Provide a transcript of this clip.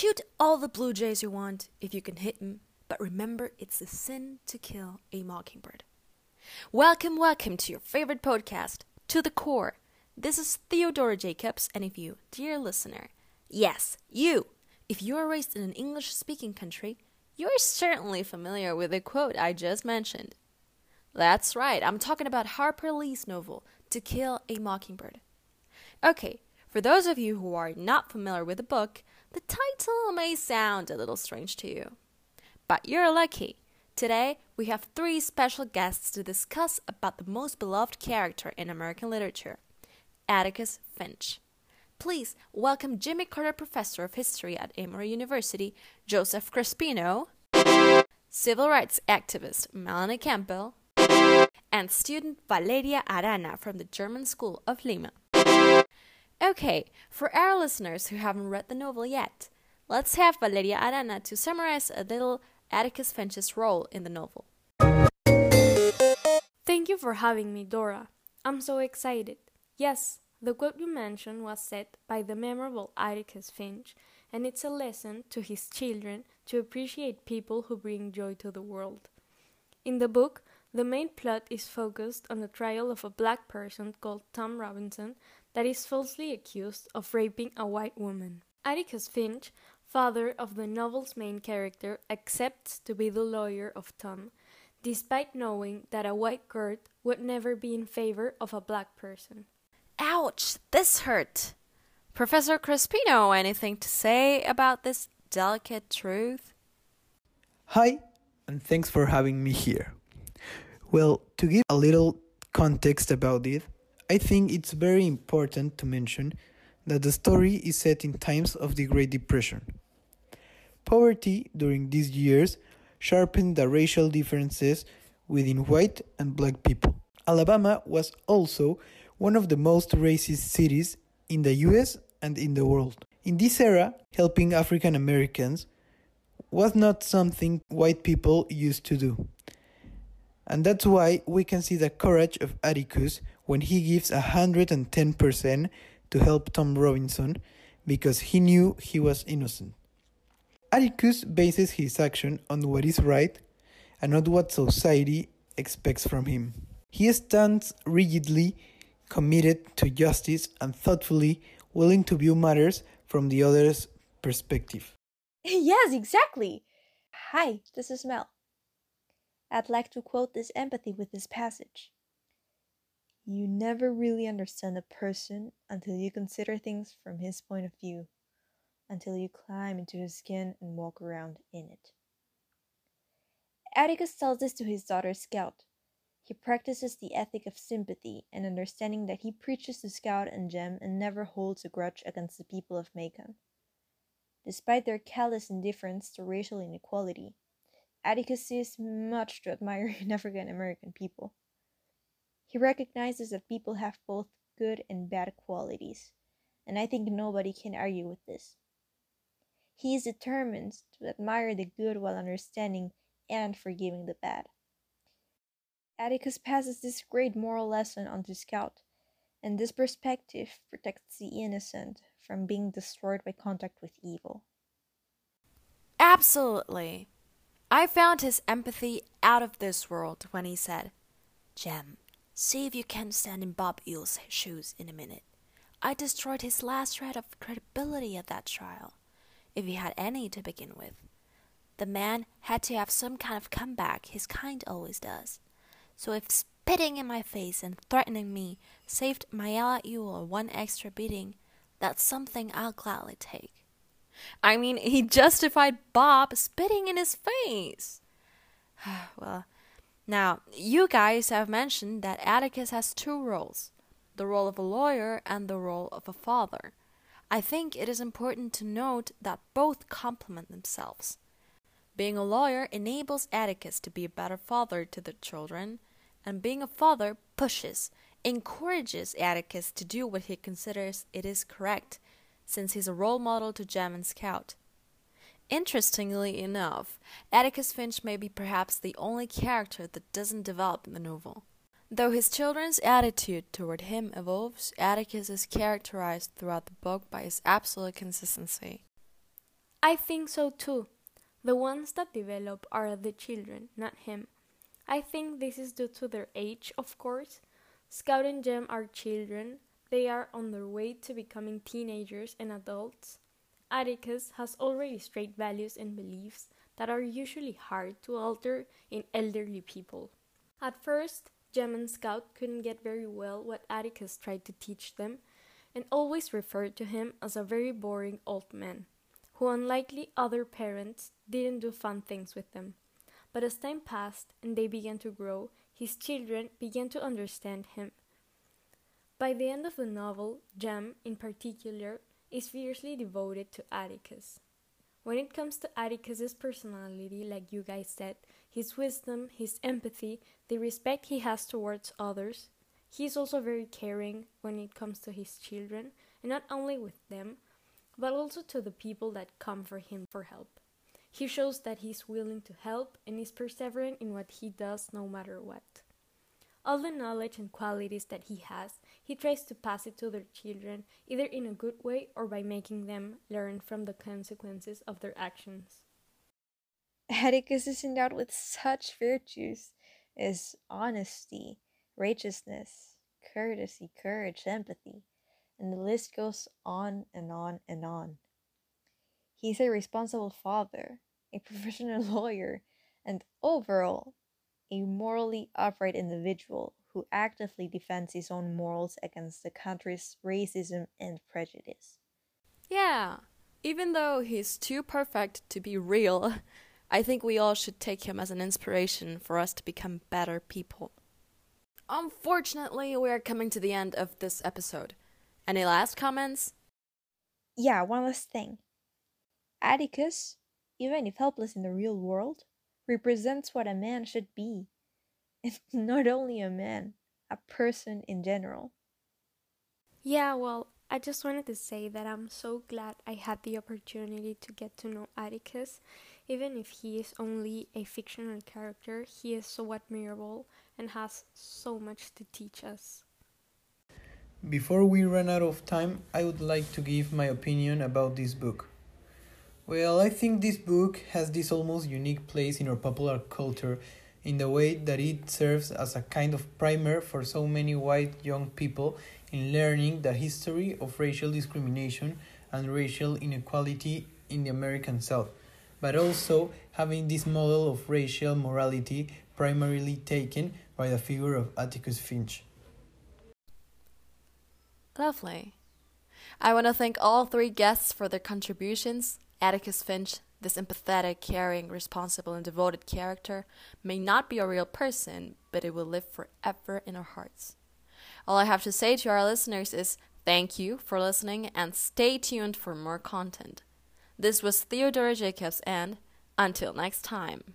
Shoot all the blue jays you want if you can hit 'em, but remember it's a sin to kill a mockingbird. Welcome, welcome to your favorite podcast, To the Core. This is Theodora Jacobs, and if you, dear listener, yes, you, if you are raised in an English speaking country, you're certainly familiar with the quote I just mentioned. That's right, I'm talking about Harper Lee's novel, To Kill a Mockingbird. Okay, for those of you who are not familiar with the book, the title may sound a little strange to you. But you're lucky. Today, we have three special guests to discuss about the most beloved character in American literature, Atticus Finch. Please welcome Jimmy Carter Professor of History at Emory University, Joseph Crespino, civil rights activist Melanie Campbell, and student Valeria Arana from the German School of Lima. Okay, for our listeners who haven't read the novel yet, let's have Valeria Arana to summarize a little Atticus Finch's role in the novel. Thank you for having me, Dora. I'm so excited. Yes, the quote you mentioned was said by the memorable Atticus Finch, and it's a lesson to his children to appreciate people who bring joy to the world. In the book, the main plot is focused on the trial of a black person called Tom Robinson that is falsely accused of raping a white woman. Atticus Finch, father of the novel's main character, accepts to be the lawyer of Tom, despite knowing that a white court would never be in favor of a black person. Ouch, this hurt. Professor Crespino, anything to say about this delicate truth? Hi, and thanks for having me here. Well, to give a little context about it, I think it's very important to mention that the story is set in times of the Great Depression. Poverty during these years sharpened the racial differences within white and black people. Alabama was also one of the most racist cities in the US and in the world. In this era, helping African Americans was not something white people used to do. And that's why we can see the courage of Atticus when he gives 110% to help Tom Robinson because he knew he was innocent. Atticus bases his action on what is right and not what society expects from him. He stands rigidly committed to justice and thoughtfully willing to view matters from the other's perspective. yes, exactly. Hi, this is Mel. I'd like to quote this empathy with this passage. You never really understand a person until you consider things from his point of view, until you climb into his skin and walk around in it. Atticus tells this to his daughter Scout. He practices the ethic of sympathy and understanding that he preaches to Scout and Jem and never holds a grudge against the people of Maycomb. Despite their callous indifference to racial inequality, Atticus sees much to admire in African American people. He recognizes that people have both good and bad qualities, and I think nobody can argue with this. He is determined to admire the good while understanding and forgiving the bad. Atticus passes this great moral lesson on to Scout, and this perspective protects the innocent from being destroyed by contact with evil. Absolutely. I found his empathy out of this world when he said, Jem, See if you can stand in Bob Ewell's shoes in a minute. I destroyed his last shred of credibility at that trial, if he had any to begin with. The man had to have some kind of comeback, his kind always does. So if spitting in my face and threatening me saved Mayella Ewell one extra beating, that's something I'll gladly take. I mean, he justified Bob spitting in his face. well, now, you guys have mentioned that Atticus has two roles the role of a lawyer and the role of a father. I think it is important to note that both complement themselves. Being a lawyer enables Atticus to be a better father to the children, and being a father pushes, encourages Atticus to do what he considers it is correct, since he's a role model to Jem and Scout. Interestingly enough, Atticus Finch may be perhaps the only character that doesn't develop in the novel. Though his children's attitude toward him evolves, Atticus is characterized throughout the book by his absolute consistency. I think so too. The ones that develop are the children, not him. I think this is due to their age, of course. Scout and Jem are children. They are on their way to becoming teenagers and adults. Atticus has already straight values and beliefs that are usually hard to alter in elderly people. At first, Jem and Scout couldn't get very well what Atticus tried to teach them, and always referred to him as a very boring old man, who, unlike other parents, didn't do fun things with them. But as time passed and they began to grow, his children began to understand him. By the end of the novel, Jem, in particular, is fiercely devoted to Atticus. When it comes to Atticus's personality, like you guys said, his wisdom, his empathy, the respect he has towards others, he is also very caring when it comes to his children, and not only with them, but also to the people that come for him for help. He shows that he's willing to help and is perseverant in what he does no matter what. All the knowledge and qualities that he has, he tries to pass it to their children, either in a good way or by making them learn from the consequences of their actions. Atticus is endowed with such virtues as honesty, righteousness, courtesy, courage, empathy, and the list goes on and on and on. He's a responsible father, a professional lawyer, and overall, a morally upright individual who actively defends his own morals against the country's racism and prejudice. Yeah, even though he's too perfect to be real, I think we all should take him as an inspiration for us to become better people. Unfortunately, we are coming to the end of this episode. Any last comments? Yeah, one last thing. Atticus, even if helpless in the real world, represents what a man should be. And not only a man, a person in general. Yeah, well, I just wanted to say that I'm so glad I had the opportunity to get to know Atticus. Even if he is only a fictional character, he is so admirable and has so much to teach us. Before we run out of time, I would like to give my opinion about this book. Well, I think this book has this almost unique place in our popular culture in the way that it serves as a kind of primer for so many white young people in learning the history of racial discrimination and racial inequality in the American South, but also having this model of racial morality primarily taken by the figure of Atticus Finch. Lovely. I want to thank all three guests for their contributions Atticus Finch, this empathetic, caring, responsible, and devoted character, may not be a real person, but it will live forever in our hearts. All I have to say to our listeners is thank you for listening and stay tuned for more content. This was Theodora Jacobs, and until next time.